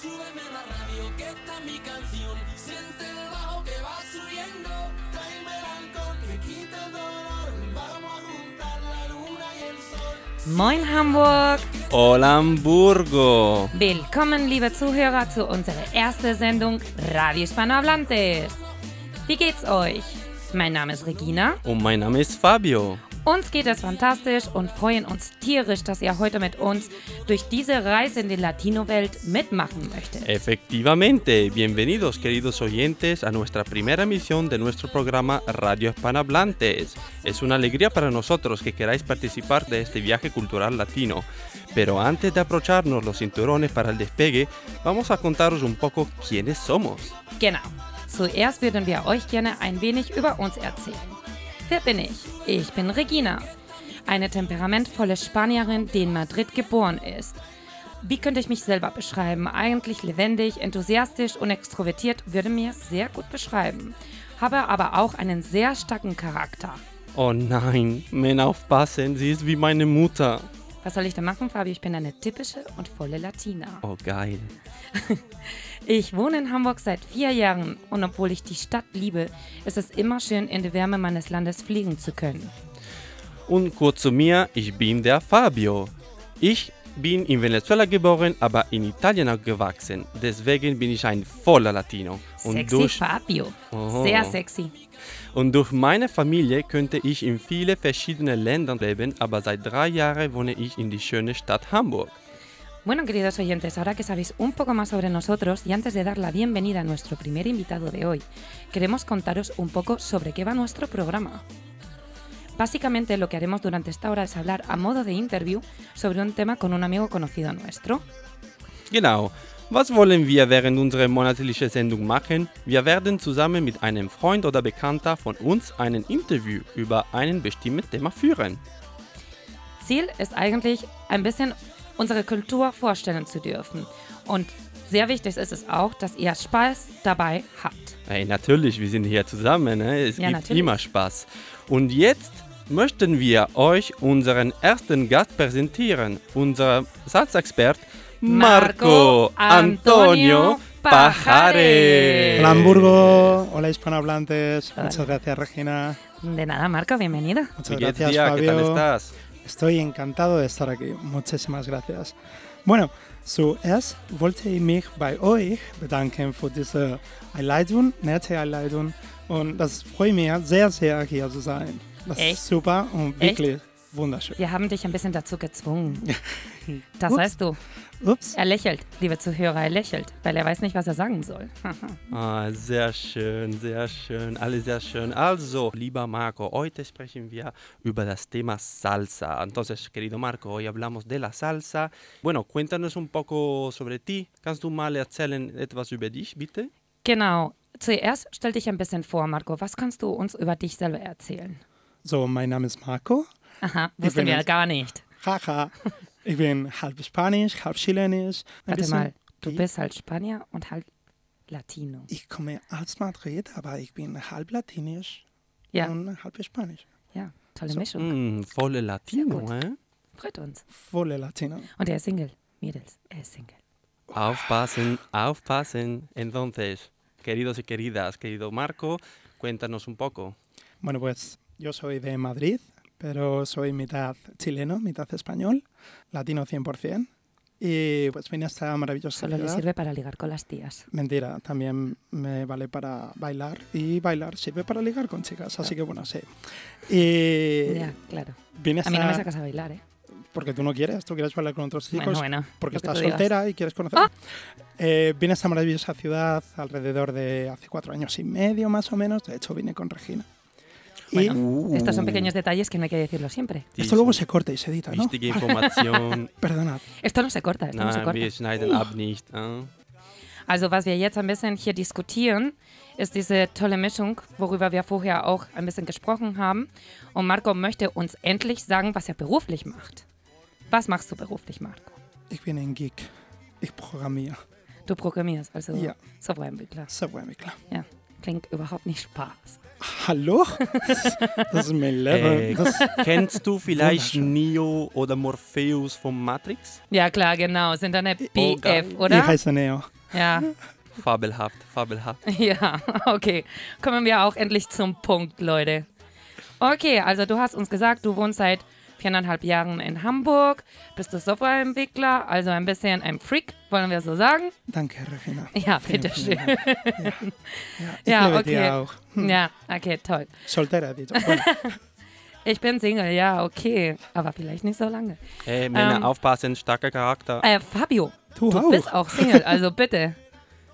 súbeme la radio, que esta es mi canción. Siente el bajo que va subiendo. Tráeme el alcohol que quita el dolor. Vamos a juntar la luna y el sol. Moin Hamburg! Hola Hamburgo! Willkommen, liebe Zuhörer, zu unserer ersten Sendung Radio Hispanohablantes. Wie geht's euch? Mein Name ist Regina. Und mein Name ist Fabio. Uns geht es fantastisch und freuen uns tierisch, dass ihr heute mit uns durch diese Reise in die Latino-Welt mitmachen möchtet. Efectivamente, bienvenidos queridos oyentes a nuestra primera emisión de nuestro programa Radio Hispanohablantes. Es una alegría para nosotros que queráis participar de este viaje cultural latino. Pero antes de abrocharnos los cinturones para el despegue, vamos a contaros un poco quiénes somos. Genau. Zuerst würden wir euch gerne ein wenig über uns erzählen. Wer bin ich? Ich bin Regina, eine temperamentvolle Spanierin, die in Madrid geboren ist. Wie könnte ich mich selber beschreiben? Eigentlich lebendig, enthusiastisch und extrovertiert würde mir sehr gut beschreiben. Habe aber auch einen sehr starken Charakter. Oh nein, men aufpassen, sie ist wie meine Mutter. Was soll ich denn machen, Fabi? Ich bin eine typische und volle Latina. Oh geil. Ich wohne in Hamburg seit vier Jahren und obwohl ich die Stadt liebe, ist es immer schön, in die Wärme meines Landes fliegen zu können. Und kurz zu mir, ich bin der Fabio. Ich bin in Venezuela geboren, aber in Italien aufgewachsen. Deswegen bin ich ein voller Latino. Und Sexy durch, Fabio. Oh. Sehr sexy. und durch meine Familie könnte ich in viele verschiedene Ländern leben, aber seit drei Jahren wohne ich in die schöne Stadt Hamburg. Bueno, queridos oyentes, ahora que sabéis un poco más sobre nosotros y antes de dar la bienvenida a nuestro primer invitado de hoy, queremos contaros un poco sobre qué va nuestro programa. Básicamente lo que haremos durante esta hora es hablar a modo de interview sobre un tema con un amigo conocido nuestro. Genau. Was wollen wir während unserer monatlichen Sendung machen? Wir werden zusammen mit einem Freund oder Bekannter von uns ein Interview über ein bestimmtes Thema führen. Ziel ist eigentlich, ein bisschen unsere Kultur vorstellen zu dürfen. Und sehr wichtig ist es auch, dass ihr Spaß dabei habt. Hey, natürlich, wir sind hier zusammen. Ne? Es Ja, gibt natürlich. immer Spaß. Und jetzt möchten wir euch unseren ersten Gast präsentieren. Unser Salzexpert Marco, Marco Antonio Antonio Pajare. Hola Hamburgo, hola hispanohablantes, Hola. muchas gracias Regina, De nada, Marco, bienvenido. muchas gracias dir? ¿Qué tal Fabio. estás? Estoy encantado de estar aquí, muchísimas gracias. Bueno, zuerst wollte ich mich bei euch bedanken für diese Einleitung, nette Einleitung und das freut mich sehr, sehr hier zu sein. Das Echt? ist super und Echt? Wunderschön. Wir haben dich ein bisschen dazu gezwungen. Das Ups. weißt du. Ups, Er lächelt, liebe Zuhörer, er lächelt, weil er weiß nicht, was er sagen soll. Ah, sehr schön, sehr schön, alles sehr schön. Also, lieber Marco, heute sprechen wir über das Thema Salsa. Entonces, querido Marco, hoy hablamos de la salsa. Bueno, cuéntanos un poco sobre ti. Kannst du mal erzählen etwas über dich, bitte? genau. Zuerst stell dich ein bisschen vor, Marco. Was kannst du uns über dich selber erzählen? so mein Name ist Marco, Aha, Ich wussten bin wir gar nicht. haha, ich bin halb Spanisch, halb Chilenisch. Warte mal, du bist halt Spanier und halt Latino. Ich komme aus Madrid, aber ich bin halb latinisch Ja, und halb spanisch. ja, tolle So. Mischung. Mm, volle Latino, Sehr eh? Freut uns. Volle Latino. Und er ist Single. Mädels, er ist Single. Aufpassen, aufpassen. Entonces, queridos y queridas, querido Marco, cuéntanos un poco. Bueno, pues yo soy de Madrid, pero soy mitad chileno, mitad español, latino 100%. Y pues vine a esta maravillosa Solo le ciudad. sirve para ligar con las tías. Mentira, también me vale para bailar y bailar sirve para ligar con chicas, así que bueno, sí. Y Ya, claro. vine a A mí no me sacas a bailar, ¿eh? porque tú no quieres, tú quieres bailar con otros chicos. Bueno, bueno. porque estás soltera y quieres conocer. ¡Ah! Eh, vine a esta maravillosa ciudad alrededor de hace cuatro años y medio más o menos. De hecho, vine con Regina. Bueno, Uh, Estos son pequeños detalles que no hay que decirlo siempre. y esto luego se corta y se edita, ¿no? Wichtige Information. Perdonad. Esto no se corta, esto no se Nein, corta. wir schneiden ab nicht. eh? Also was wir jetzt ein bisschen hier diskutieren, ist diese tolle Mischung, worüber wir vorher auch ein bisschen gesprochen haben. Und Marco möchte uns endlich sagen, was er beruflich macht. Was machst du beruflich, Marco? Ich bin ein Geek. Ich programmiere. Du programmierst, also Ja. Softwareentwickler. Softwareentwickler. Ja. Klingt überhaupt nicht Spaß. Hallo? Das ist mein Äh, Leben. Das, kennst du vielleicht. Neo oder Morpheus von Matrix? Ja, klar, genau. Sind dann eine Oh, BF, geil. ich oder? heiße Neo. Ja, Fabelhaft, fabelhaft. ja, okay. Kommen wir auch endlich zum Punkt, Leute. Okay, also du hast uns gesagt, du wohnst seit viereinhalb Jahren in Hamburg, bist du Softwareentwickler, also ein bisschen ein Freak, wollen wir so sagen? Danke, Regina. Ja, bitteschön. Ja, Ja, ich liebe okay. auch. Hm. Ja, okay, toll. Soltera. Bueno, Ich bin Single, ja, okay, aber vielleicht nicht so lange. Äh, Männer, Ähm, aufpassen, starker Charakter. Äh, Fabio, du du auch. bist auch Single, also bitte.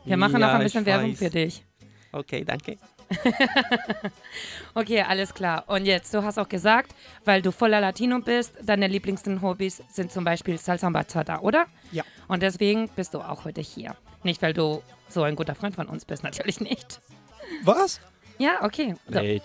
Wir machen Ja, noch ein bisschen Werbung für dich. Okay, danke. Okay, alles klar. Und jetzt, du hast auch gesagt, weil du voller Latino bist, deine liebsten Hobbys sind zum Beispiel Salsa und Bachata, oder? Ja. Und deswegen bist du auch heute hier. Nicht, weil du so ein guter Freund von uns bist, natürlich nicht. Was? Ja, okay. So. Okay.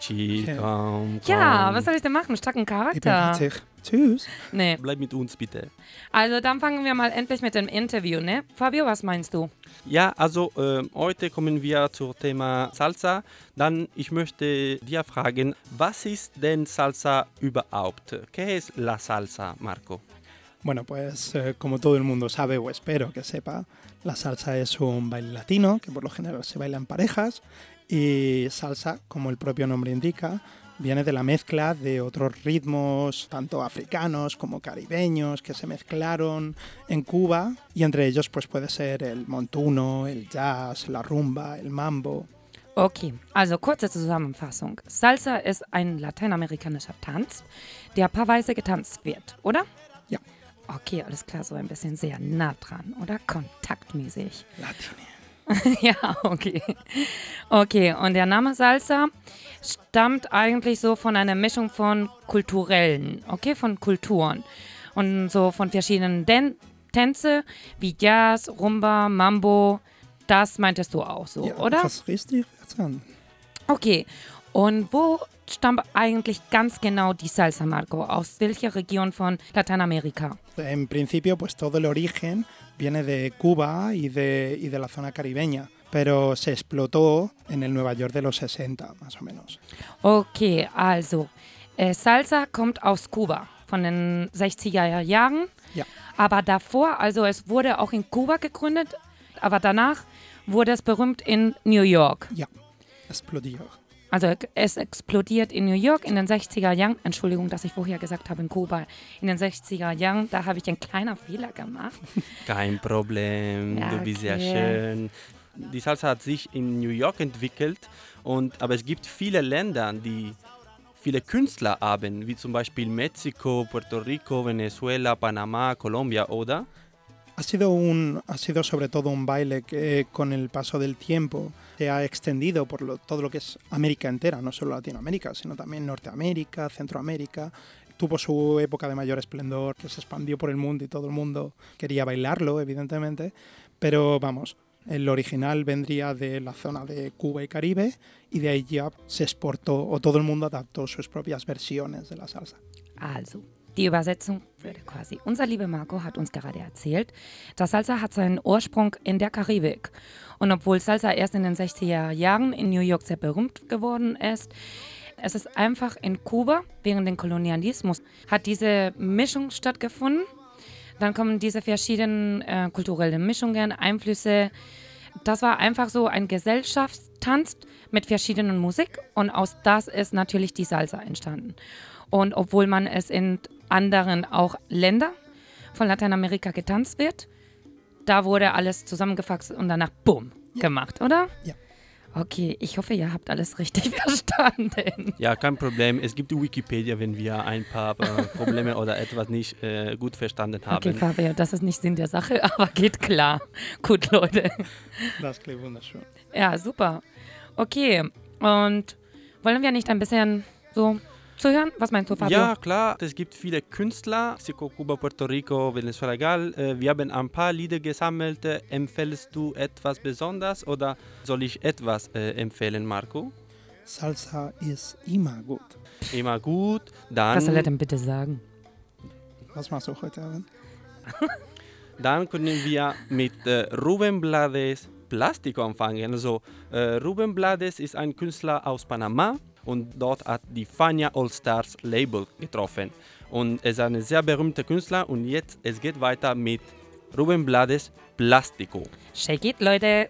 komm, komm. Ja, was soll ich denn machen? Starken Ich bin Charakter. witzig. Tschüss. Nee. Bleib mit uns bitte. Also dann fangen wir mal endlich mit dem Interview, ne? Fabio, was meinst du? Ja, also äh, heute kommen wir zum Thema Salsa. Dann, ich möchte dir fragen, was ist denn Salsa überhaupt? ¿Qué es la salsa, Marco? Bueno, pues eh, como todo el mundo sabe o espero que sepa, la salsa es un baile latino que por lo general se baila en parejas y salsa, como el propio nombre indica, viene de la mezcla de otros ritmos, tanto africanos como caribeños, que se mezclaron en Cuba y entre ellos pues puede ser el montuno, el jazz, la rumba, el mambo. Okay, also kurze Zusammenfassung. Salsa ist ein lateinamerikanischer Tanz, der paarweise getanzt wird, oder? Ja. Okay, alles klar, so ein bisschen sehr nah dran, oder? Kontaktmäßig. Latino. ja, okay. Okay, und der Name Salsa stammt eigentlich so von einer Mischung von kulturellen, okay, von Kulturen. Und so von verschiedenen Den Tänze wie Jazz, Rumba, Mambo. Das meintest du auch so, Ja, oder? das richtig verstanden. Okay. Und wo stammt eigentlich ganz genau die Salsa, Marco? Aus welcher Region von Lateinamerika? En principio, pues todo el origen viene de Cuba y de, y de la zona caribeña, pero se explotó en el Nueva York de los 60, más o menos. Okay, also äh, Salsa kommt aus Kuba von den 60er Jahren. Ja. Aber davor, also es wurde auch in Kuba gegründet, aber danach wurde es berühmt in New York. Ja, explotó. Also es explodiert in New York in den 60er Jahren. Entschuldigung, dass ich vorher gesagt habe in Kuba. In den 60er Jahren, da habe ich einen kleinen Fehler gemacht. Kein Problem, Ja, du bist sehr okay. schön. Die Salsa hat sich in New York entwickelt, und, aber es gibt viele Länder, die viele Künstler haben, wie zum Beispiel Mexiko, Puerto Rico, Venezuela, Panamá, Colombia, oder? Ha sido, un, ha sido sobre todo un baile que con el paso del tiempo se ha extendido por todo lo que es América entera, no solo Latinoamérica, sino también Norteamérica, Centroamérica. Tuvo su época de mayor esplendor, que se expandió por el mundo y todo el mundo quería bailarlo, evidentemente. Pero vamos, el original vendría de la zona de Cuba y Caribe y de ahí ya se exportó o todo el mundo adaptó sus propias versiones de la salsa. Also, die Übersetzung würde quasi. Unser lieber Marco hat uns gerade erzählt, dass Salsa hat seinen Ursprung in der Karibik. Und obwohl Salsa erst in den 60er Jahren in New York sehr berühmt geworden ist, es ist einfach in Kuba während dem Kolonialismus hat diese Mischung stattgefunden. Dann kommen diese verschiedenen äh, kulturellen Mischungen, Einflüsse. Das war einfach so ein Gesellschaftstanz mit verschiedenen Musik und aus das ist natürlich die Salsa entstanden. Und obwohl man es in anderen auch Länder von Lateinamerika getanzt wird, da wurde alles zusammengefasst und danach bumm gemacht, oder? Ja. Okay, ich hoffe, ihr habt alles richtig verstanden. Ja, kein Problem. Es gibt Wikipedia, wenn wir ein paar äh, Probleme oder etwas nicht äh, gut verstanden haben. Okay, Fabio, das ist nicht Sinn der Sache, aber geht klar. Gut, Leute. Das klingt wunderschön. Ja, super. Okay, und wollen wir nicht ein bisschen so zuhören? Was meinst du, Fabio? Ja, klar, es gibt viele Künstler, Mexiko, Kuba, Puerto Rico, Venezuela, egal. Äh, Wir haben ein paar Lieder gesammelt. Empfehlst du etwas besonders oder soll ich etwas äh, empfehlen, Marco? Salsa ist immer gut. Immer gut, Was soll er dann, denn bitte sagen? Was machst du heute Abend? dann können wir mit äh, Ruben Blades Plastico anfangen. Also äh, Ruben Blades ist ein Künstler aus Panama und dort hat die Fania All Stars Label getroffen. Und er ist ein sehr berühmter Künstler und jetzt es geht weiter mit Ruben Blades Plastico. Shake it, Leute.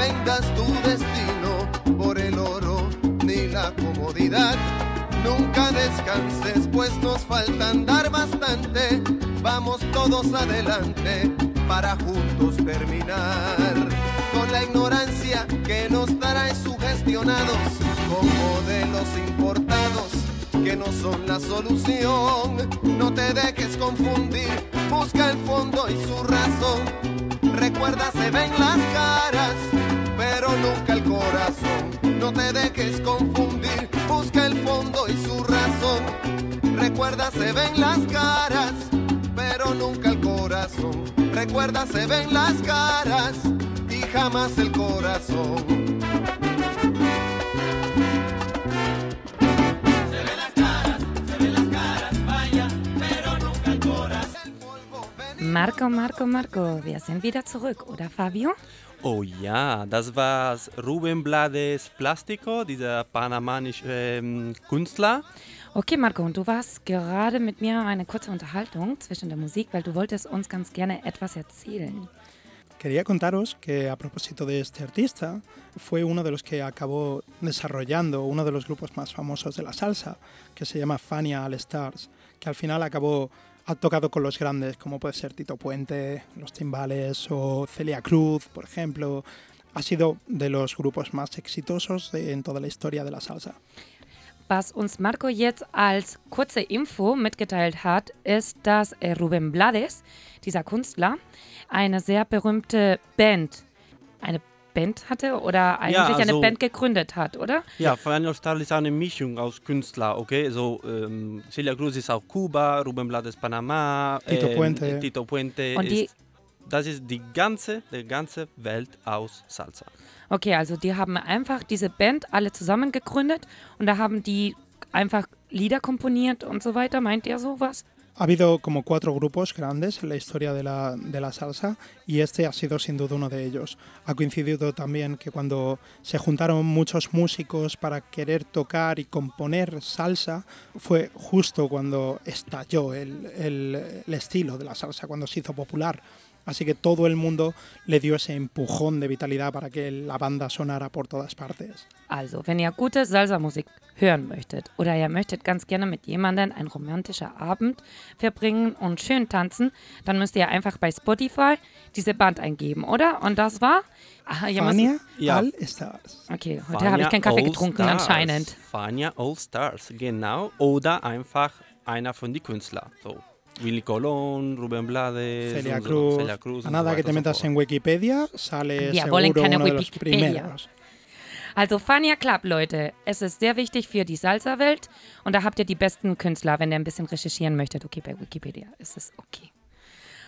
Vendas tu destino por el oro ni la comodidad. Nunca descanses, pues nos falta andar bastante. Vamos todos adelante para juntos terminar con la ignorancia que nos trae sugestionados con modelos importados que no son la solución. No te dejes confundir, busca el fondo y su razón. Recuerda, se ven las caras, pero nunca el corazón. No te dejes confundir, busca el fondo y su razón. Recuerda, se ven las caras, pero nunca el corazón. Recuerda, se ven las caras y jamás el corazón. Marco, Marco, Marco, wir sind wieder zurück, oder Fabio? Oh ja, das war Ruben Blades Plastico, dieser panamanische ähm, Künstler. Okay, Marco, und du warst gerade mit mir eine kurze Unterhaltung zwischen der Musik, weil du wolltest uns ganz gerne etwas erzählen. Quería contaros que a propósito de este artista, fue uno de los que acabó desarrollando uno de los grupos más famosos de la salsa, que se llama Fania All Stars, que al final acabó, ha tocado con los grandes, como puede ser Tito Puente, Los Timbales o Celia Cruz, por ejemplo. Ha sido de los grupos más exitosos en toda la historia de la salsa. Was uns Marco jetzt als kurze Info mitgeteilt hat, ist, dass äh, Ruben Blades, dieser Künstler, eine sehr berühmte Band, eine Band hatte oder eigentlich eine also- Band gegründet hat, oder? Ja, Fania Star ist eine Mischung aus Künstler, okay? So, ähm, Celia Cruz ist auch Kuba, Ruben Blades Panama, Tito ähm, Puente. Tito Puente Und die- ist, das ist die ganze, die ganze Welt aus Salsa. Okay, also die haben einfach diese Band alle zusammen gegründet und da haben die einfach Lieder komponiert und so weiter. Meint ihr sowas? Ha habido como cuatro grupos grandes en la historia de la, de la salsa y este ha sido sin duda uno de ellos. Ha coincidido también que cuando se juntaron muchos músicos para querer tocar y componer salsa, fue justo cuando estalló el, el- el estilo de la salsa, cuando se hizo popular. Así que todo el mundo le dio ese empujón de vitalidad para que la banda sonara por todas partes. Also, wenn ihr gute Salsa-Musik hören möchtet oder ihr möchtet ganz gerne mit jemandem einen romantischen Abend verbringen und schön tanzen, dann müsst ihr einfach bei Spotify diese Band eingeben, oder? Und das war? Aha, ihr müsst, Fania Ja. All Stars. okay, heute habe ich keinen Kaffee All getrunken Stars. anscheinend. Fania All Stars, genau. Oder einfach einer von den Künstlern. So. Willy Colón, Rubén Blades, Celia Cruz. Celia Cruz A nada que te metas en Wikipedia, sale Wir wollen seguro keine uno de los Wikipedia. primeros. Also Fania Club, Leute, es ist sehr wichtig für die Salsa-Welt und da habt ihr die besten Künstler. Wenn ihr ein bisschen recherchieren möchtet, okay, bei Wikipedia ist es okay.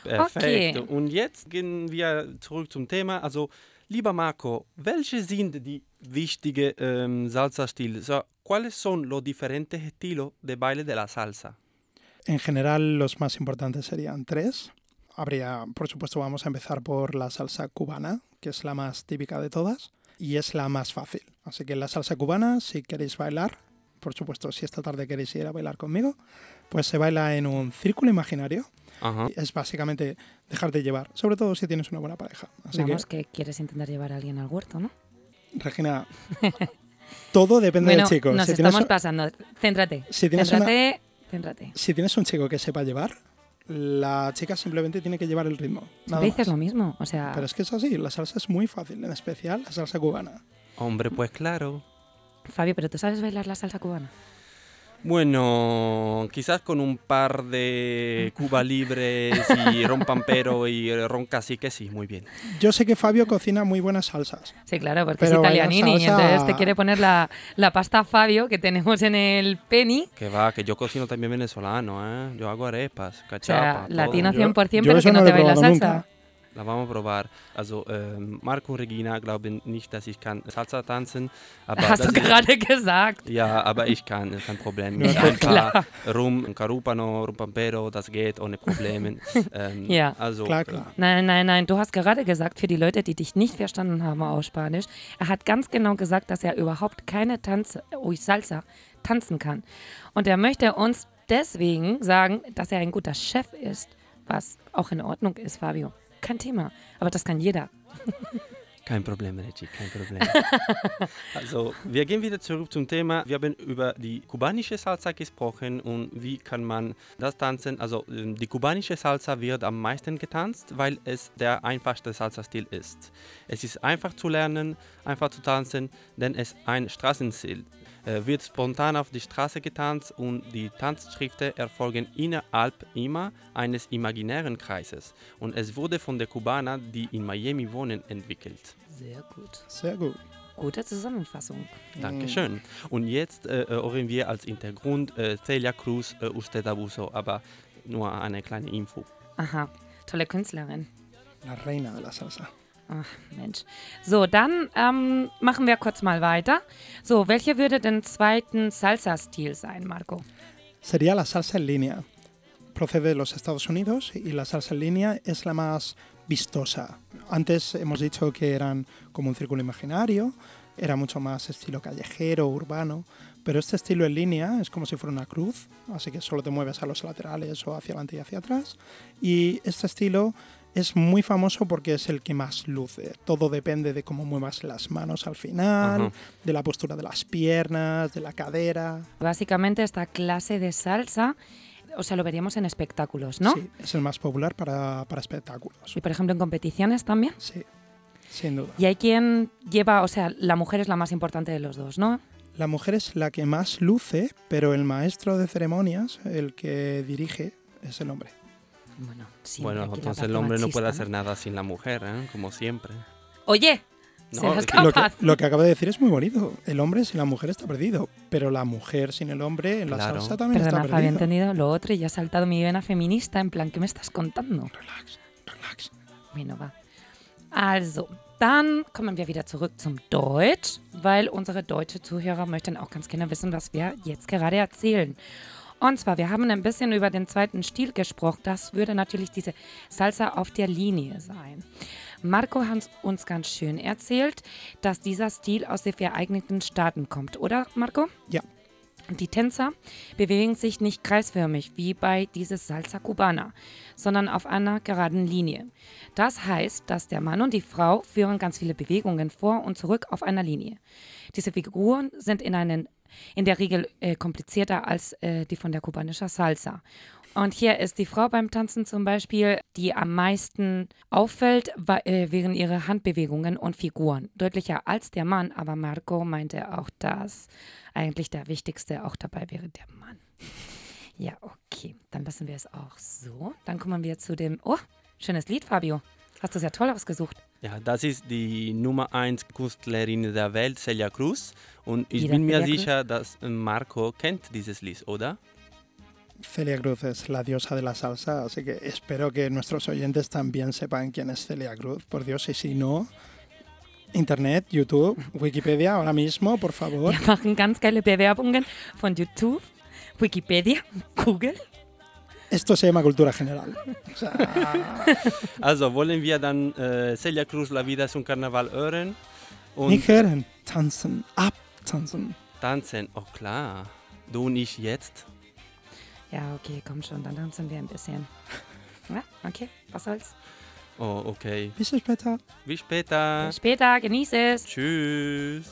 Perfekt. Okay. Und jetzt gehen wir zurück zum Thema. Also, lieber Marco, welche sind die wichtigen ähm, Salsa-Stile? So, ¿Cuáles son los diferentes estilos de baile de la salsa? En general, los más importantes serían tres. Habría, por supuesto, vamos a empezar por la salsa cubana, que es la más típica de todas y es la más fácil. Así que la salsa cubana, si queréis bailar, por supuesto, si esta tarde queréis ir a bailar conmigo, pues se baila en un círculo imaginario. Ajá. Es básicamente dejarte llevar, sobre todo si tienes una buena pareja. Así Vamos, que quieres intentar llevar a alguien al huerto, ¿no? Regina, todo depende bueno, del chico. nos Si tienes, estamos pasando. Céntrate. si tienes una- céntrate, céntrate. si tienes un chico que sepa llevar, la chica simplemente tiene que llevar el ritmo. nada dices más. lo mismo, o sea, Pero es que es así, la salsa es muy fácil, en especial la salsa cubana. Hombre, pues claro. Fabio, pero tú sabes bailar la salsa cubana. Bueno, quizás con un par de Cuba Libres y ron pampero y ron cacique, sí, muy bien. Yo sé que Fabio cocina muy buenas salsas. Sí, claro, porque es italianini y salsa- entonces te quiere poner la, la pasta Fabio que tenemos en el penny. Que va, que yo cocino también venezolano, ¿eh? Yo hago arepas, O sea, cachapas, latino Yo- 100%, yo pero que no no te baila probado salsa. nunca. La vamos a probar. Also, ähm, Marco und Regina glauben nicht, dass ich kann Salsa tanzen. Aber Hast du gerade gesagt. Ja, aber ich kann, kein Problem. Ja, ein klar. paar Rum, ein Carupano, Rum Pampero, das geht ohne Probleme. Ähm, Ja. Also, Klar, äh, klar. Nein, nein, nein, du hast gerade gesagt, für die Leute, die dich nicht verstanden haben auf Spanisch, er hat ganz genau gesagt, dass er überhaupt keine Tanze, oh, Salsa tanzen kann. Und er möchte uns deswegen sagen, dass er ein guter Chef ist, was auch in Ordnung ist, Fabio. Kein Thema, aber das kann jeder. Kein Problem, Reggie, kein Problem. also, wir gehen wieder zurück zum Thema. Wir haben über die kubanische Salsa gesprochen und wie kann man das tanzen. Also, ähm, die kubanische Salsa wird am meisten getanzt, weil es der einfachste Salsa-Stil ist. Es ist einfach zu lernen, einfach zu tanzen, denn es ist ein Straßenstil. Äh, wird spontan auf die Straße getanzt und die Tanzschriften erfolgen innerhalb immer eines imaginären Kreises. Und es wurde von den Kubanern, die in Miami wohnen, entwickelt. Sehr gut. Sehr gut. Gute Zusammenfassung. Dankeschön. Und jetzt äh, hören wir als Hintergrund äh, Celia Cruz, äh, Usted Abuso, aber nur eine kleine Info. Aha, tolle Künstlerin. La reina de la salsa. Ach, Mensch. So, dann ähm, machen wir kurz mal weiter. So, welcher würde den zweiten Salsa-Stil sein, Marco? Sería la salsa en línea. Procede de los Estados Unidos y la salsa en línea es la más vistosa. Antes hemos dicho que eran como un círculo imaginario, era mucho más estilo callejero, urbano, pero este estilo en línea es como si fuera una cruz, así que solo te mueves a los laterales o hacia adelante y hacia atrás. Y este estilo es muy famoso porque es el que más luce. Todo depende de cómo muevas las manos al final, Ajá. de la postura de las piernas, de la cadera. Básicamente esta clase de salsa, o sea, lo veríamos en espectáculos, ¿no? Sí, es el más popular para, para espectáculos. Y por ejemplo en competiciones también. Sí, sin duda. Y hay quien lleva, o sea, la mujer es la más importante de los dos, ¿no? La mujer es la que más luce, pero el maestro de ceremonias, el que dirige, es el hombre. Bueno, bueno, entonces el hombre no machista, puede hacer nada sin la mujer, ¿eh? como siempre. Oye, No, Lo que, lo que acaba de decir es muy bonito. El hombre sin la mujer está perdido, pero la mujer sin el hombre en la Claro. salsa también Perdona, está perdida. entendido lo otro y ya ha saltado mi vena feminista. En plan, ¿qué me estás contando? Relax, relax. Bueno, va. Also, dann kommen wir wieder zurück zum Deutsch, weil unsere deutsche Zuhörer möchten auch ganz gerne wissen, was wir jetzt gerade erzählen. Und zwar, wir haben ein bisschen über den zweiten Stil gesprochen. Das würde natürlich diese Salsa auf der Linie sein. Marco hat uns ganz schön erzählt, dass dieser Stil aus den Vereinigten Staaten kommt, oder Marco? Ja. Die Tänzer bewegen sich nicht kreisförmig wie bei dieses Salsa Cubana, sondern auf einer geraden Linie. Das heißt, dass der Mann und die Frau führen ganz viele Bewegungen vor und zurück auf einer Linie. Diese Figuren sind in, einen, in der Regel äh, komplizierter als äh, die von der kubanischen Salsa. Und hier ist die Frau beim Tanzen zum Beispiel, die am meisten auffällt, äh, wären ihre Handbewegungen und Figuren. Deutlicher als der Mann, aber Marco meinte auch, dass eigentlich der wichtigste auch dabei wäre der Mann. Ja, okay, dann lassen wir es auch so. Dann kommen wir zu dem, oh, schönes Lied, Fabio. Hast du sehr toll ausgesucht. Ja, das ist die Nummer 1 Künstlerin der Welt, Celia Cruz. Und ich Jeder bin mir Celia Cruz. sicher, dass Marco kennt dieses Lied, oder? Celia Cruz es la diosa de la salsa, así que espero que nuestros oyentes también sepan quién es Celia Cruz, por Dios, y si no, Internet, YouTube, Wikipedia, ahora mismo, por favor. Wir machen ganz geile Bewerbungen von YouTube, Wikipedia, Google. Esto se llama cultura general. O sea, Also wollen wir dann äh, Celia Cruz La Vida es un Carnaval hören und nicht hören, tanzen, abtanzen. tanzen. Oh klar, du und ich jetzt. Ja, okay, komm schon, dann tanzen wir ein bisschen. Ja, okay, was soll's. Oh, okay. Bis später. Bis später. Bis später, genieß es. Tschüss.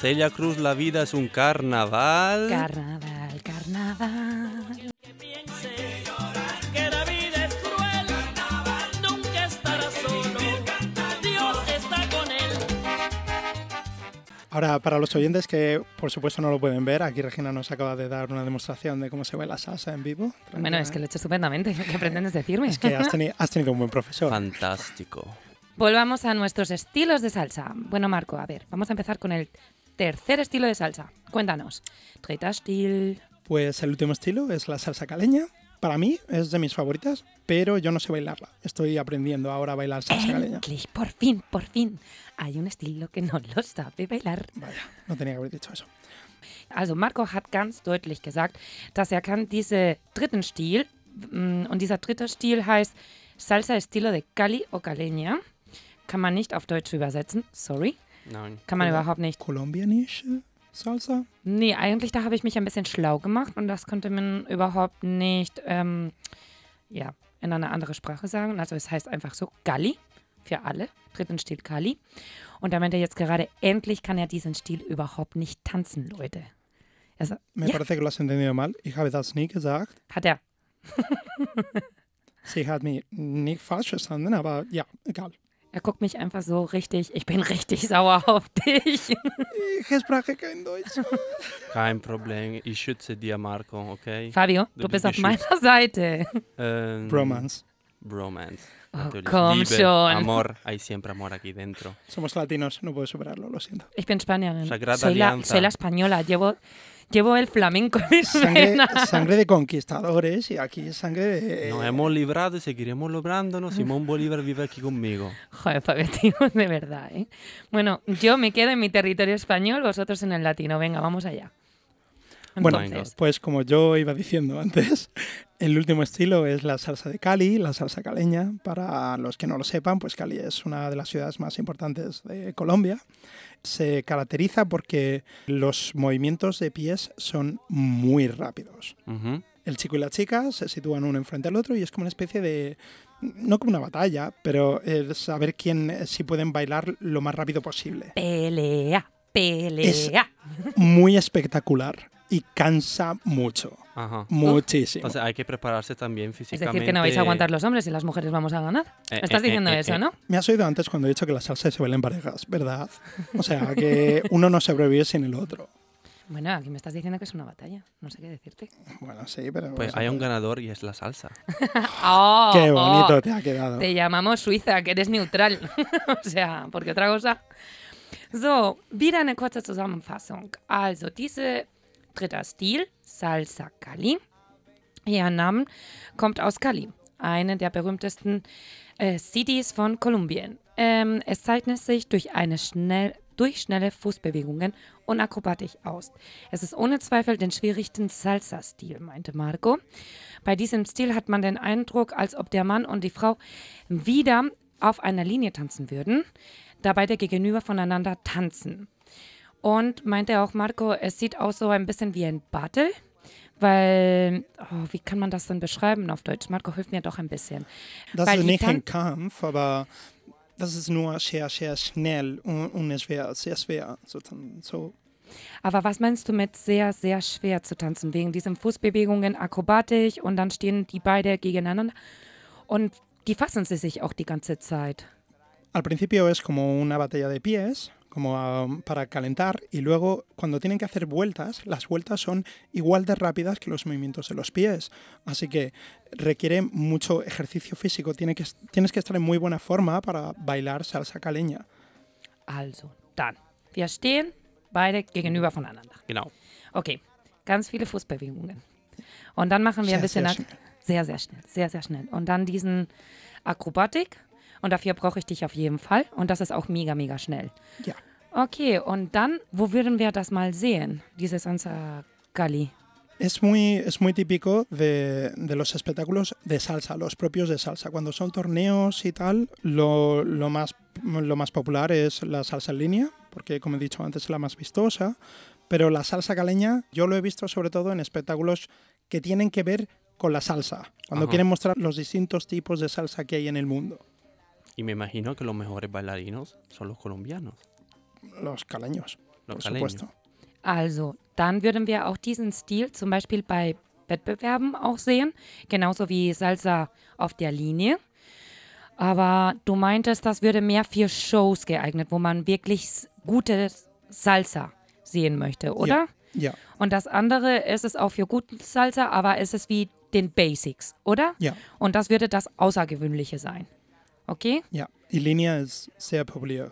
Celia Cruz La Vida es un Carnaval. Carnaval, carnaval. Que piense que la vida es cruel, carnaval, nunca estará solo, Dios está con él. Ahora, para los oyentes que por supuesto no lo pueden ver, aquí Regina nos acaba de dar una demostración de cómo se ve la salsa en vivo. Bueno, es que lo he hecho estupendamente. ¿Qué pretendes decirme? Es que has, teni- has tenido un buen profesor. Fantástico. Volvamos a nuestros estilos de salsa. Bueno, Marco, a ver, vamos a empezar con el tercer estilo de salsa. Cuéntanos. Stil. Pues el último estilo es la salsa caleña. Para mí es de mis favoritas, pero yo no sé bailarla. Estoy aprendiendo ahora a bailar salsa caleña. Endlich, por fin, por fin. Hay un estilo que no lo sabe bailar. Vaya, no tenía que haber dicho eso. Also Marco hat ganz deutlich gesagt, dass er kann diesen dritten Stil, mm, und dieser dritte Stil heißt Salsa Estilo de Cali o Caleña. Kann man nicht auf Deutsch übersetzen, sorry. Nein. Kann man Ja. überhaupt nicht. Kolumbianische Salsa? Nee, eigentlich da habe ich mich ein bisschen schlau gemacht und das konnte man überhaupt nicht ähm, ja, in eine andere Sprache sagen. Also es heißt einfach so Gali für alle, dritten Stil Kali. Und da meint er jetzt gerade, endlich kann er diesen Stil überhaupt nicht tanzen, Leute. Also, Me ja, parece que lo has entendido mal. Ich habe das nie gesagt. hat er. Sie hat mich nicht falsch verstanden, aber ja, egal. Er guckt mich einfach so richtig, ich bin richtig sauer auf dich. Ich spreche kein Deutsch. Kein Problem, ich schütze dir, Marco, okay? Fabio, Du du bist bist auf meiner Seite. Ähm, Bromance. Bromance. Oh, komm Liebe, schon. Amor, hay siempre amor aquí dentro. Somos latinos, no puedo superarlo, lo siento. Ich bin Spanierin. Sagrada soy, la, soy la española. Llevo, llevo el flamenco en mis Sangre, de conquistadores y aquí es sangre de... Nos hemos librado y seguiremos librándonos. Simón Bolívar vive aquí conmigo. Joder, Fabio, tío, de verdad, ¿eh? Bueno, yo me quedo en mi territorio español, vosotros en el latino. Venga, vamos allá. Bueno, Entonces, pues como yo iba diciendo antes, el último estilo es la salsa de Cali, la salsa caleña. Para los que no lo sepan, pues Cali es una de las ciudades más importantes de Colombia. Se caracteriza porque los movimientos de pies son muy rápidos. El chico y la chica se sitúan uno enfrente al otro y es como una especie de, no como una batalla, pero es saber quién, si pueden bailar lo más rápido posible. pelea, pelea. Muy espectacular y cansa mucho, Ajá. muchísimo. Entonces hay que prepararse también Es físicamente. decir, que no vais a aguantar los hombres y las mujeres vamos a ganar. Eh, ¿Me estás eh, diciendo eh, eso, eh. no? Me has oído antes cuando he dicho que la salsa se baila en parejas, ¿verdad? O sea, que uno no sobrevive sin el otro. Bueno, aquí me estás diciendo que es una batalla. No sé qué decirte. Bueno, sí, pero... Pues hay un ganador y es la salsa. ¡Oh! Qué bonito oh! te ha quedado. Te llamamos Suiza, que eres neutral. o sea, porque otra cosa. So, wieder eine kurze Zusammenfassung. Also, diese dritter Stil, Salsa Cali. Ihr Name kommt aus Cali, eine der berühmtesten äh, Cities von Kolumbien. Ähm, es zeichnet sich durch eine schnell, durch schnelle Fußbewegungen und Akrobatik aus. Es ist ohne Zweifel den schwierigsten Salsa-Stil, meinte Marco. Bei diesem Stil hat man den Eindruck, als ob der Mann und die Frau wieder auf einer Linie tanzen würden, da beide gegenüber voneinander tanzen. Und meinte auch Marco, es sieht aus so ein bisschen wie ein Battle, weil, oh, wie kann man das denn beschreiben auf Deutsch? Marco, hilf mir doch ein bisschen. Das Weil ist nicht ein Kampf, aber das ist nur sehr, sehr schnell und, und schwer, sehr schwer. So, Aber was meinst du mit sehr, sehr schwer zu tanzen? Wegen diesen Fußbewegungen, Akrobatik und dann stehen die beide gegeneinander und die fassen sie sich auch die ganze Zeit. Al principio es como una batalla de pies, como um, para calentar, y luego cuando tienen que hacer vueltas, las vueltas son igual de rápidas que los movimientos de los pies. Así que requiere mucho ejercicio físico, tiene que, tienes que estar en muy buena forma para bailar salsa caleña. Also, dann. Wir stehen beide gegenüber voneinander. Genau. Okay, ganz viele Fußbewegungen. Und dann machen wir ein Sehr, bisschen sehr schnell. sehr, sehr schnell, sehr, sehr schnell. Und dann diesen Akrobatik. Und dafür brauche ich dich auf jeden Fall. Und das ist auch mega, mega schnell. Ja. Okay, und dann, wo würden wir das mal sehen? Dieses Sansa Gali. Es muy, es muy típico de, de los espectáculos de salsa, los propios de salsa. Cuando son torneos y tal, lo, lo más, lo más popular es la salsa en línea, porque como he dicho antes es la más vistosa. Pero la salsa caleña yo lo he visto sobre todo en espectáculos que tienen que ver con la salsa, cuando Ajá. quieren mostrar los distintos tipos de salsa que hay en el mundo. Y me imagino que los mejores bailarinos son los colombianos. Los caleños, Los por caleños. supuesto. Also, dann würden wir auch diesen Stil zum Beispiel bei Wettbewerben auch sehen, genauso wie Salsa auf der Linie. Aber du meintest, das würde mehr für Shows geeignet, wo man wirklich gute Salsa sehen möchte, oder? Ja, Und das andere ist es auch für gute Salsa, aber es ist wie den Basics, oder? ja, Und das würde das Außergewöhnliche sein. Okay? ja. Die Línea ist sehr populär,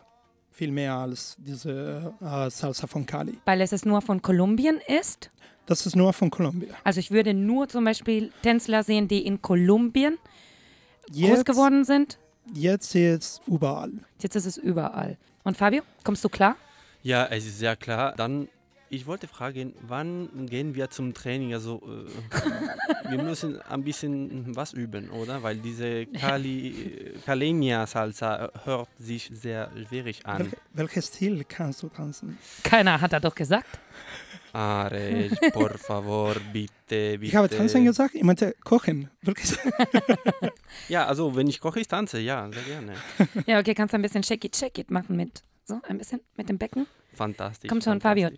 viel mehr als diese äh, Salsa von Cali. Weil es es nur von Kolumbien ist. Das ist nur von Kolumbien. Also ich würde nur zum Beispiel Tänzler sehen, die in Kolumbien groß Jetzt, geworden sind. jetzt ist überall. Jetzt ist es überall. Und Fabio, kommst du klar? Ja, es ist sehr klar. Dann ich wollte fragen, wann gehen wir zum Training? Also äh, wir müssen ein bisschen was üben, oder? Weil diese Cali, Caleña Salsa hört sich sehr schwierig an. Welche, welches Stil kannst du tanzen? Keiner hat er doch gesagt. Ares, por favor, bitte, bitte. Ich habe tanzen gesagt, ich meinte kochen. Welches? Ja, also wenn ich koche, ich tanze, ja, sehr gerne. Ja, okay, kannst du ein bisschen Shake It, Shake It machen mit, so ein bisschen mit dem Becken? Fantastisch. Komm schon, Fabio.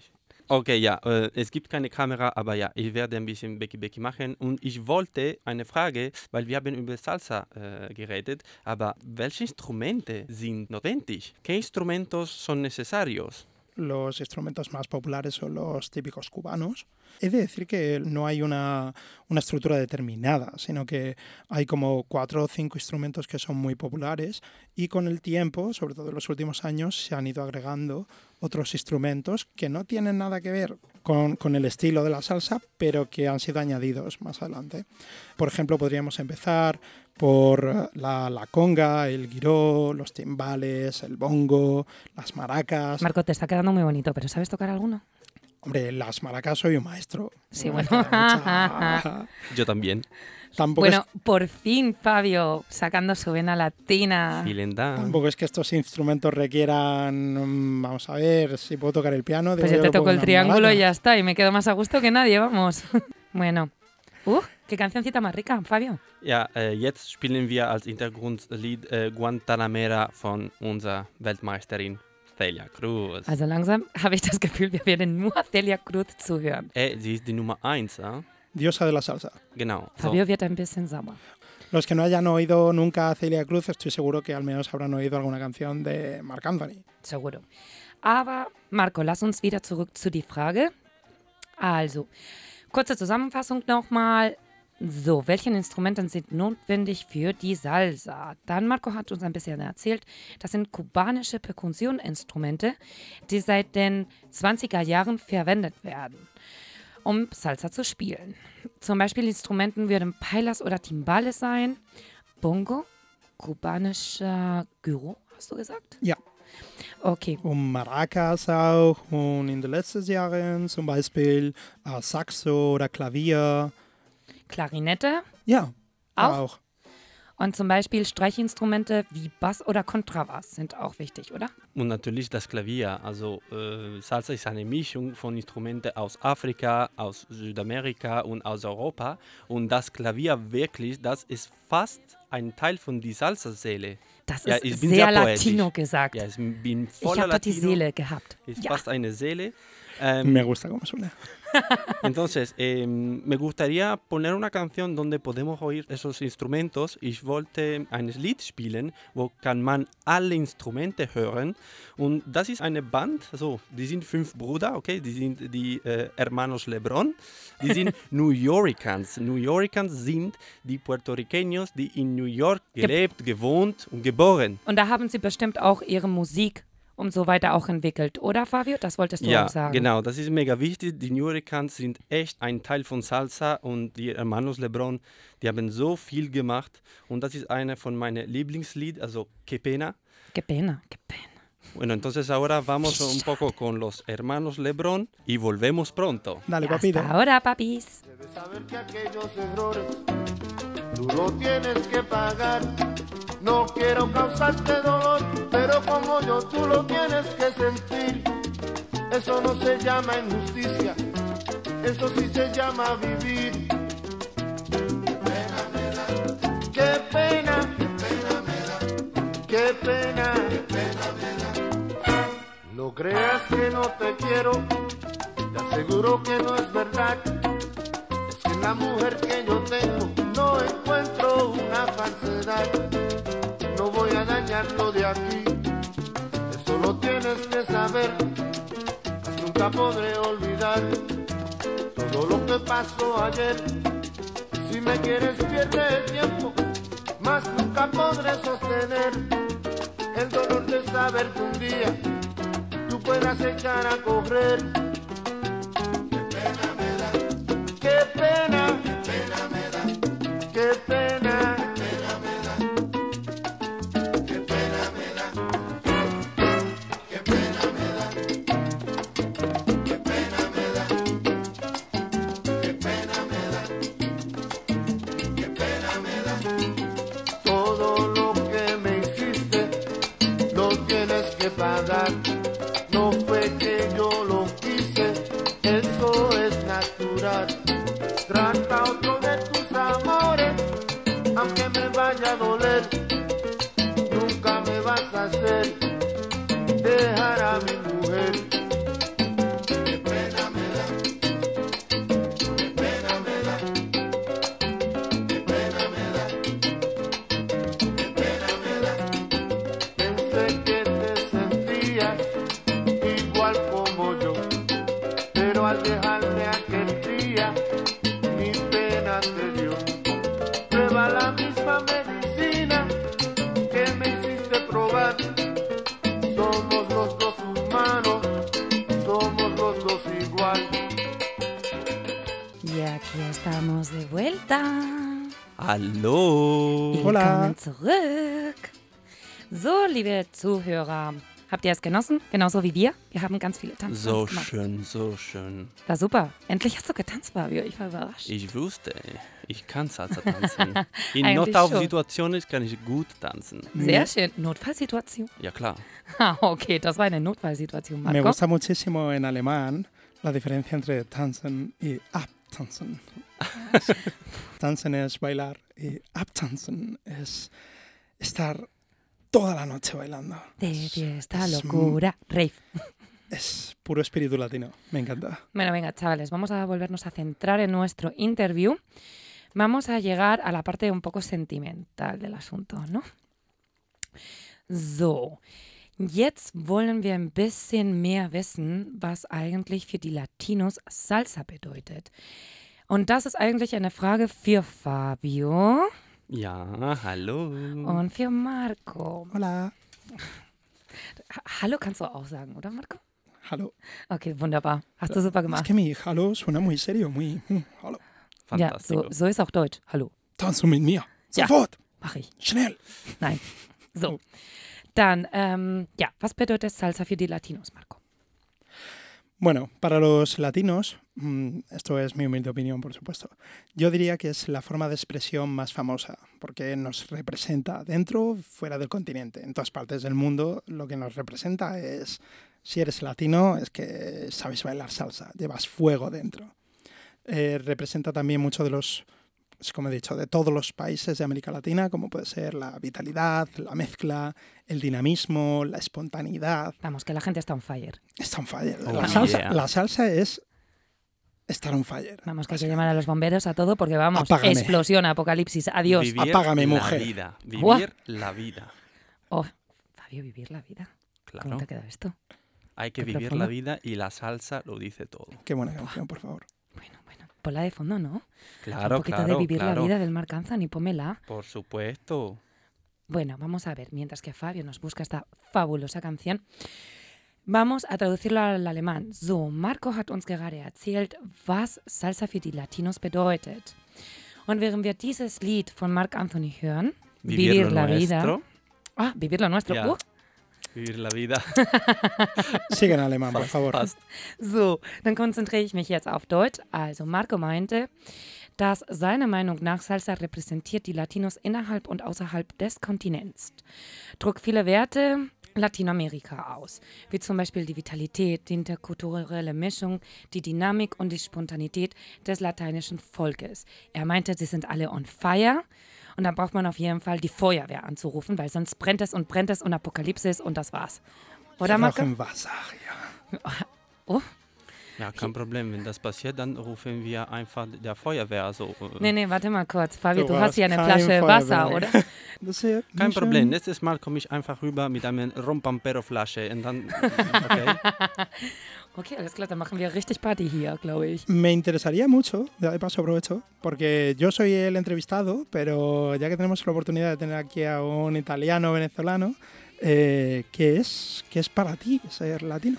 Okay, ja, äh, es gibt keine Kamera, aber ja, ich werde ein bisschen Becky Becky machen. Und ich wollte eine Frage, weil wir haben über Salsa äh, geredet, aber welche Instrumente sind notwendig? ¿Qué instrumentos son necesarios? Los instrumentos más populares son los típicos cubanos. He de decir que no hay una, una estructura determinada, sino que hay como cuatro o cinco instrumentos que son muy populares y con el tiempo, sobre todo en los últimos años, se han ido agregando otros instrumentos que no tienen nada que ver con, con el estilo de la salsa, pero que han sido añadidos más adelante. Por ejemplo, podríamos empezar por eh, la, la conga, el guiró, los timbales, el bongo, las maracas. Marco, te está quedando muy bonito, pero ¿sabes tocar alguno? Hombre, las maracas soy un maestro. Sí, bueno. mucha- Yo también. tampoco, es, Bueno, por fin Fabio sacando su vena latina. Tampoco es que estos instrumentos requieran. mm, Vamos a ver si puedo tocar el piano. Pues digo, yo te toco el triángulo y ya está, y me quedo más a gusto que nadie, vamos. bueno. Uh, qué cancioncita más rica, Fabio. Ja, äh, jetzt spielen wir als Hintergrundlied äh, Guantanamera von unserer Weltmeisterin Celia Cruz. Also langsam habe ich das Gefühl, wir werden nur Celia Cruz zuhören. Äh, sie ist die Nummer 1, ja? Diosa de la salsa. Genau. So. Fabio wird ein bisschen sauer. Los que no hayan oído nunca a Celia Cruz, estoy seguro que al menos habrán oído alguna canción de Marc Anthony. Seguro. Aber Marco, lass uns wieder zurück zu die Frage. Also, kurze Zusammenfassung nochmal. So, welche Instrumente sind notwendig für die Salsa? Dann, Marco hat uns ein bisschen erzählt, das sind kubanische Perkussioninstrumente, die seit den 20er Jahren verwendet werden, um Salsa zu spielen. Zum Beispiel Instrumenten würden Peilas oder Timbales sein, Bongo, kubanischer Gyro, hast du gesagt? Ja. Okay, Und Maracas auch und in den letzten Jahren zum Beispiel äh, Saxo oder Klavier. Klarinette Ja, Auch? auch. und zum Beispiel Streichinstrumente wie Bass oder Kontrabass sind auch wichtig, oder? Und natürlich das Klavier. Also äh, Salsa ist eine Mischung von Instrumenten aus Afrika, aus Südamerika und aus Europa. Und das Klavier wirklich, das ist fast ein Teil von die Salsa-Seele. Das Ja, ist ich bin sehr, sehr poetisch. Latino gesagt. Ja, ich bin ich voller habe dort die Latino. Seele gehabt. Ist Ja. fast eine Seele. Ähm, Me gusta cómo suena. Entonces, eh, me gustaría poner una canción donde podemos oír esos instrumentos. Ich wollte ein Lied spielen, wo kann man alle Instrumente hören. Und das ist eine Band, also die sind fünf Brüder, okay, die sind die äh, Hermanos Lebron. Die sind New Yorkers. New Yorkers sind die Puertorriqueños, die in New York gelebt, gewohnt und geboren. Und da haben sie bestimmt auch ihre Musik und so weiter auch entwickelt, oder Fabio? Das wolltest du Ja, auch sagen. genau, das ist mega wichtig. Die New Yorkers sind echt ein Teil von Salsa und die Hermanos Lebron, die haben so viel gemacht und das ist eine von meinen Lieblingslied, also Que Pena. Qué pena, qué pena. Bueno, entonces ahora vamos un poco con los hermanos Lebron y volvemos pronto. Dale, papito. Hasta ahora, papis. Debes saber que aquellos errores tú lo tienes que pagar. No quiero causarte dolor, pero como yo tú lo tienes que sentir. Eso no se llama injusticia, eso sí se llama vivir. Qué pena me da, qué pena me da, qué pena, No creas que no te quiero, te aseguro que no es verdad. Es que la mujer que yo tengo no encuentro una falsedad. No voy a dañarlo de aquí, eso lo tienes que saber. Mas nunca podré olvidar todo lo que pasó ayer. Si me quieres pierde el tiempo, mas nunca podré sostener el dolor de saber que un día tú puedas echar a correr. Qué pena, qué pena habt ihr es genossen? Genauso wie wir? Wir haben ganz viele Tanzen So gemacht. schön, so schön. War super. Endlich hast du getanzt, Fabio. Ich war überrascht. Ich wusste, ich kann Salsa tanzen. In Eigentlich Notaufsituationen kann ich gut tanzen. Sehr schön. Notfallsituation. Ja klar. Ah, okay, das war eine Notfallsituation, Me Marco. gusta muchísimo en alemán la diferencia entre tanzen y abtanzen. tanzen es bailar y abtanzen es estar toda la noche bailando. De fiesta, es locura, rave. Es puro espíritu latino. Me encanta. Bueno, venga, chavales, vamos a volvernos a centrar en nuestro interview. Vamos a llegar a la parte un poco sentimental del asunto, ¿no? So, jetzt wollen wir ein bisschen mehr wissen, was eigentlich für die Latinos Salsa bedeutet. Und das ist eigentlich eine Frage für Fabio Ja, hallo. und für Marco. Hola. Ha- Hallo kannst du auch sagen, oder Marco? Hallo. Okay, wunderbar. Hast du super Es gemacht. que mi hallo suena muy serio, muy... mm, hallo. Ja, so, so ist auch Deutsch. Hallo, Tanzu mit mir. Ja. Sofort. mach ich. Schnell. Nein. So. Dann, ähm, ja, was bedeutet Salsa für die Latinos, Marco? Bueno, para los latinos, mm, esto es mi humilde opinión, por supuesto, yo diría que es la forma de expresión más famosa, porque nos representa dentro, fuera del continente, en todas partes del mundo, lo que nos representa es, si eres latino, es que sabes bailar salsa, llevas fuego dentro. Eh, representa también mucho de los, como he dicho, de todos los países de América Latina, como puede ser la vitalidad, la mezcla, el dinamismo, la espontaneidad. Vamos, que la gente está on fire. Está on fire. Oh, la, salsa, la salsa es estar on fire. Vamos, que hay que llamar a los bomberos a todo porque vamos, Apágame. explosión, apocalipsis, adiós. Vivir Apágame, la mujer. vida. Vivir la vida. Oh, Fabio, vivir la vida. Claro. ¿Cómo te ha quedado esto? Hay que vivir profundo. la vida y la salsa lo dice todo. Qué buena canción, por favor. Bueno, bueno, ponla de fondo, ¿no? Claro, Un poquito claro, de vivir claro. la vida del Marc Anthony, pómela. Por supuesto. Bueno, vamos a ver, mientras que Fabio nos busca esta fabulosa canción, vamos a traducirlo al alemán. So, Marco hat uns gerade erzählt, was Salsa für die Latinos bedeutet. Und während wir dieses Lied von Marc Anthony hören, Vivir, lo la nuestro. vida. Ah, Vivir lo nuestro. Ja. Uh, Vivir la vida. Sigue en alemán, por favor. Passt. So, dann konzentriere ich mich jetzt auf Deutsch. Also, Marco meinte, dass seiner Meinung nach Salsa repräsentiert die Latinos innerhalb und außerhalb des Kontinents. Druckt viele Werte Lateinamerika aus, wie zum Beispiel die Vitalität, die interkulturelle Mischung, die Dynamik und die Spontanität des lateinischen Volkes. Er meinte, sie sind alle on fire. Und dann braucht man auf jeden Fall die Feuerwehr anzurufen, weil sonst brennt es und brennt es und Apokalypse ist und das war's. Oder, Wir Marco? brauchen Wasser, ja. Oh, Ja, kein Problem. Wenn das passiert, dann rufen wir einfach der Feuerwehr. Also, äh, Nee, nee, warte mal kurz. Fabio, Du du, hast hier eine Flasche Feuerwehr. Wasser, oder? Das ist ja Kein Problem. Nächstes Mal komme ich einfach rüber mit einer Rompampero-Flasche und dann. Okay. Okay, alles klar, dann machen wir richtig Party hier, glaube ich. Me interesaría mucho, ya de paso aprovecho, porque yo soy el entrevistado, pero ya que tenemos la oportunidad de tener aquí a un italiano venezolano, eh, ¿qué, es, ¿qué es para ti ser latino?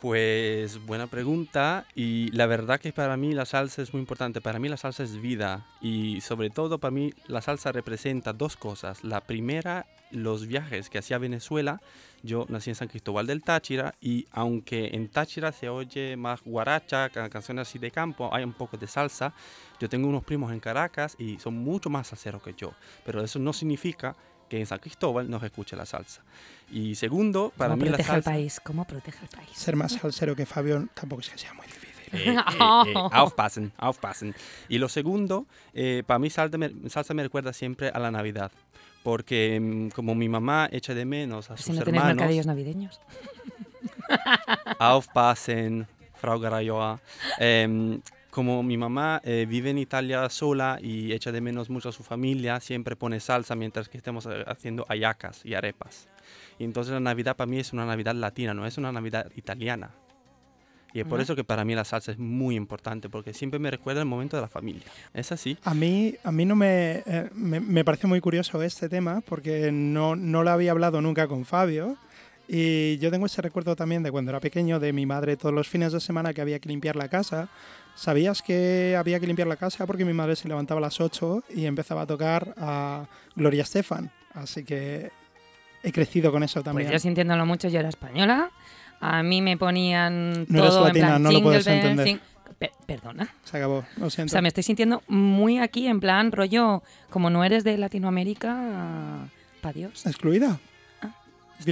Pues buena pregunta y la verdad que para mí la salsa es muy importante. Para mí la salsa es vida y sobre todo para mí la salsa representa dos cosas. La primera, los viajes que hacía a Venezuela. Yo nací en San Cristóbal del Táchira y aunque en Táchira se oye más guaracha, ca- canciones así de campo, hay un poco de salsa. Yo tengo unos primos en Caracas y son mucho más salseros que yo, pero eso no significa que en San Cristóbal no se escuche la salsa. Y segundo, para ¿Cómo mí la protege al salsa... país? ¿Cómo protege al país? Ser más salsero que Fabio tampoco es que sea muy difícil. Eh, eh, eh, aufpassen, aufpassen. Y lo segundo, eh, para mí salsa me, salsa me recuerda siempre a la Navidad. Porque mm, como mi mamá echa de menos a Si sus no tenéis hermanos, mercadillos navideños. aufpassen, Frau Garayoa. Em, como mi mamá eh, vive en Italia sola y echa de menos mucho a su familia, siempre pone salsa mientras que estemos haciendo ayacas y arepas. Y entonces la Navidad para mí es una Navidad latina, no es una Navidad italiana. Y es por eso que para mí la salsa es muy importante, porque siempre me recuerda el momento de la familia. Es así. A mí, a mí no me, eh, me, me parece muy curioso este tema porque no, no lo había hablado nunca con Fabio. Y yo tengo ese recuerdo también de cuando era pequeño, de mi madre todos los fines de semana que había que limpiar la casa. ¿Sabías que había que limpiar la casa? Porque mi madre se levantaba a las 8 y empezaba a tocar a Gloria Estefan. Así que he crecido con eso también. Pues yo sintiéndolo mucho, yo era española. A mí me ponían No eres todo latina, en plan no lo puedes bells, entender. perdona. Se acabó, lo O siento. sea, me estoy sintiendo muy aquí, en plan rollo, como no eres de Latinoamérica, pa' Dios. ¿Excluida? Ah. Es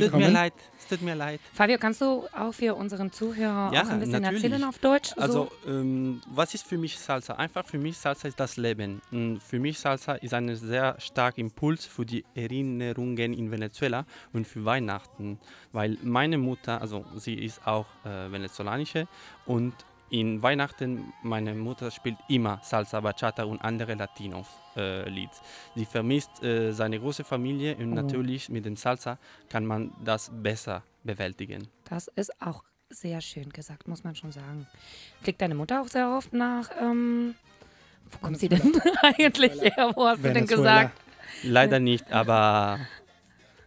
tut mir leid. Fabio, kannst du auch für unseren Zuhörer Ja, auch ein bisschen natürlich. erzählen auf Deutsch? Also, ähm, was ist für mich Salsa? Einfach für mich Salsa ist das Leben. Und für mich Salsa ist ein sehr starker Impuls für die Erinnerungen in Venezuela und für Weihnachten, weil meine Mutter, also sie ist auch äh, venezolanische und in Weihnachten, meine Mutter spielt immer Salsa, Bachata und andere Latino-Lieds. Sie vermisst äh, seine große Familie und Oh. natürlich mit dem Salsa kann man das besser bewältigen. Das ist auch sehr schön gesagt, muss man schon sagen. Fliegt deine Mutter auch sehr oft nach, ähm, wo kommt sie denn eigentlich her? Wo hast du denn Venezuela. gesagt? Leider nicht, aber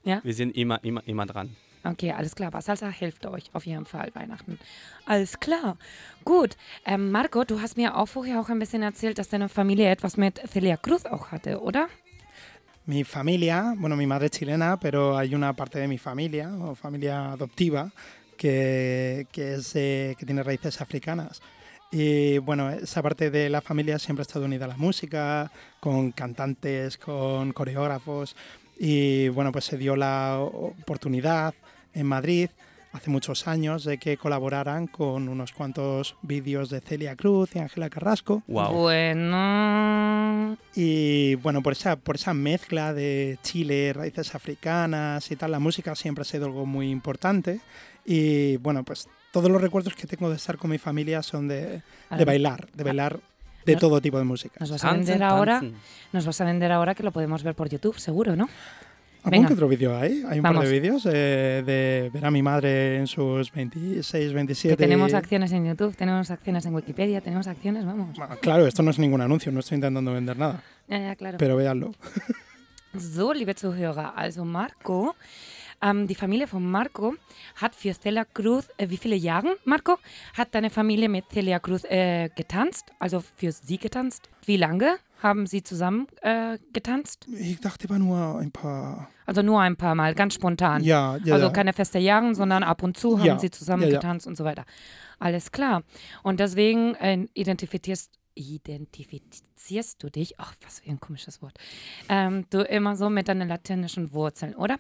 Ja? wir sind immer, immer, immer dran. Okay, alles klar. Aber Salsa hilft euch auf jeden Fall Weihnachten. Alles klar. Gut. Ähm, Marco, du hast mir auch vorher auch ein bisschen erzählt, dass deine Familie etwas mit Celia Cruz auch hatte, oder? Mi familia, bueno, mi madre es chilena, pero hay una parte de mi familia, o familia adoptiva, que, que es, eh, que tiene raíces africanas. Y bueno, esa parte de la familia siempre ha estado unida a la música, con cantantes, con coreógrafos. Y bueno, pues se dio la oportunidad en Madrid hace muchos años de que colaboraran con unos cuantos vídeos de Celia Cruz y Ángela Carrasco. Wow. Bueno. Y bueno, por esa, por esa mezcla de Chile, raíces africanas y tal, la música siempre ha sido algo muy importante. Y bueno, pues todos los recuerdos que tengo de estar con mi familia son de, de bailar, de bailar de todo tipo de música. Nos vas a vender ahora, nos vas a vender ahora que lo podemos ver por YouTube, seguro, ¿no? ¿Algún venga. otro vídeo hay? Hay un Vamos. par de vídeos eh, de ver a mi madre en sus 26, 27. Que tenemos acciones en YouTube, tenemos acciones en Wikipedia, tenemos acciones, vamos. Bueno, Claro, esto no es ningún anuncio, no estoy intentando vender nada, Ja, ja, claro. pero véanlo. So, liebe Zuhörer, also Marco, ähm, die Familie von Marco hat für Celia Cruz, äh, wie viele Jahre, Marco, hat deine Familie mit Celia Cruz äh, getanzt, also für sie getanzt? Wie lange haben sie zusammen äh, getanzt? Ich dachte, war nur ein paar. Also nur ein paar Mal, ganz spontan. Ja, ja. also ja. keine feste Jahre, sondern ab und zu haben Ja, sie zusammen ja, getanzt und so weiter. Alles klar. Und deswegen äh, identifizierst, identifizierst du dich, ach, was für ein komisches Wort, ähm, du immer so mit deinen latinischen Wurzeln, oder?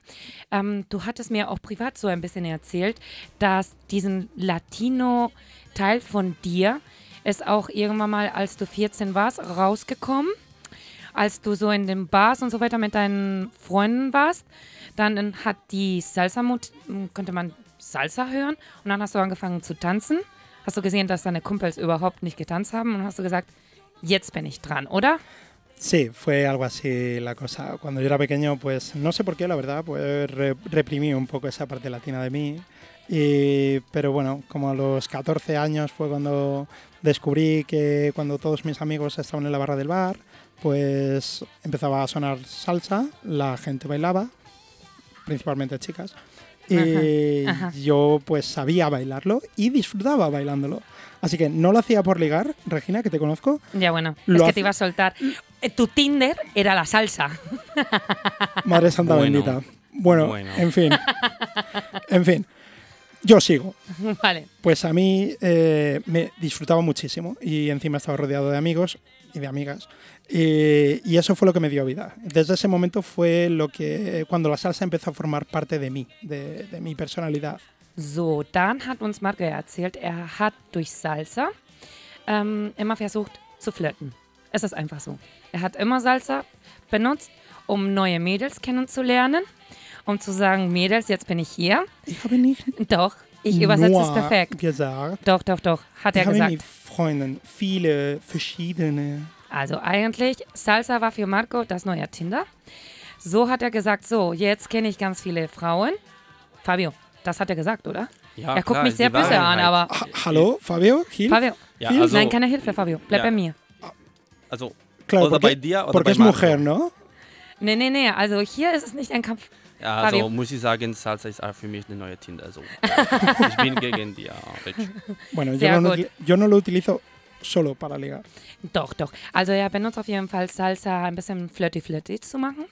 Ähm, du hattest mir auch privat so ein bisschen erzählt, dass diesen Latino-Teil von dir ist auch irgendwann mal, als du 14 warst, rausgekommen als du so in den Bars und so weiter mit deinen Freunden warst, dann hat die Salsa, konnte man Salsa hören und dann hast du angefangen zu tanzen. Hast du gesehen, dass deine Kumpels überhaupt nicht getanzt haben und hast du gesagt, jetzt bin ich dran, oder? Sí, fue algo así la cosa. Cuando yo era pequeño, pues no sé por qué, la verdad, pues re- reprimí un poco esa parte latina de mí. Y, pero bueno, como a los 14 años fue cuando descubrí que cuando todos mis amigos estaban en la barra del bar, pues empezaba a sonar salsa, la gente bailaba, principalmente chicas. Y Ajá, ajá. yo pues sabía bailarlo y disfrutaba bailándolo. Así que no lo hacía por ligar, Regina, que te conozco, Ya bueno, Lo es que hace- te iba a soltar. Eh, Tu Tinder era la salsa. Madre Santa Bueno. bendita. Bueno, Bueno. en fin. En fin. Yo sigo. vale. Pues a mí eh, me disfrutaba muchísimo y encima estaba rodeado de amigos y de amigas. Y, y eso fue lo que me dio vida. Desde ese momento fue lo que cuando la salsa empezó a formar parte de mí, de, de mi personalidad. So, dann hat uns Marco erzählt, er hat durch Salsa ähm, immer versucht zu flirten. Es ist einfach so. Er hat immer Salsa benutzt, um neue Mädels kennenzulernen, um zu sagen, Mädels, jetzt bin ich hier. Ich habe nicht Doch, ich übersetze es perfekt. gesagt. Doch, doch, doch, hat Ich er habe gesagt. mit Freunden viele verschiedene. Also eigentlich, Salsa war für Marco das neue Tinder. So hat er gesagt, so, jetzt kenne ich ganz viele Frauen. Fabio, das hat er gesagt, oder? Ja, er guckt klar, mich sehr böse an, Wahrheit. aber Ha Hallo, Fabio? Hilf? Fabio, Ja, Hilfe? also, nein, keine Hilfe, Fabio. Bleib Ja. bei mir. also Claro, oder porque, bei dir oder porque bei es Marco. mujer, ¿no? Nee, nee, nee, also hier ist es nicht ein Kampf. Ja, also Fabio. muss ich sagen, Salsa ist auch für mich eine neue Tinder. Also, ich bin gegen die. Ja, Rich. Bueno, yo no, yo no lo utilizo solo para ligar. Doch, doch. Also er benutzt auf jeden Fall Salsa ein bisschen flirty-flirty zu machen.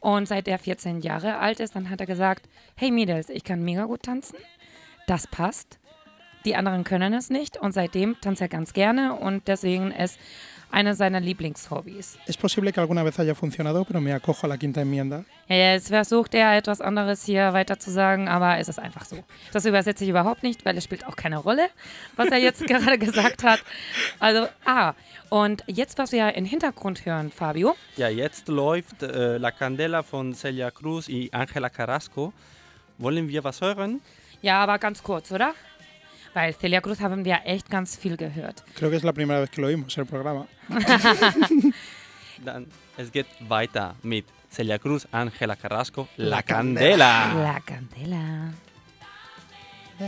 Und seit er 14 Jahre alt ist, dann hat er gesagt, hey Mädels, ich kann mega gut tanzen. Das passt. Die anderen können es nicht. Und seitdem tanzt er ganz gerne. Und deswegen ist einer seiner Lieblingshobbys. Es posible que alguna vez haya funcionado, pero me acojo a la quinta enmienda. Ja, jetzt versucht er etwas anderes hier weiter zu sagen, aber es ist einfach so. Das übersetze ich überhaupt nicht, weil es spielt auch keine Rolle, was er jetzt gerade gesagt hat. Also, ah, und jetzt, was wir im Hintergrund hören, Fabio, Ja, jetzt läuft äh, La Candela von Celia Cruz y Angela Carrasco. Wollen wir was hören? Ja, aber ganz kurz, oder? Weil Celia Cruz haben wir echt ganz viel gehört. Creo que es la primera vez que lo oímos, el programa. Dann, es geht weiter mit Celia Cruz, Angela Carrasco, La Candela. La Candela. Tu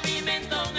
de pimentón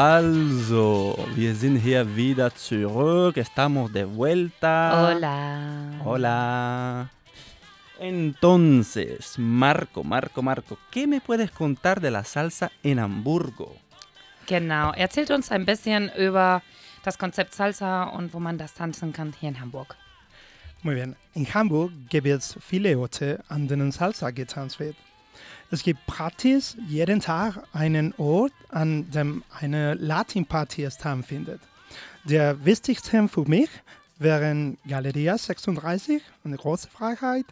Also, wir sind hier wieder zurück. Estamos de vuelta. Hola. Hola. Entonces, Marco, Marco, Marco, ¿qué me puedes contar de la salsa en Hamburgo? Genau. Erzählt uns ein bisschen über das Konzept Salsa und wo man das tanzen kann hier in Hamburg. Muy bien. In Hamburg gibt es viele Orte, an denen Salsa getanzt wird. Es gibt praktisch jeden Tag einen Ort, an dem eine Latin-Party stattfindet. Der wichtigste für mich wären Galeria 36, eine große Freiheit,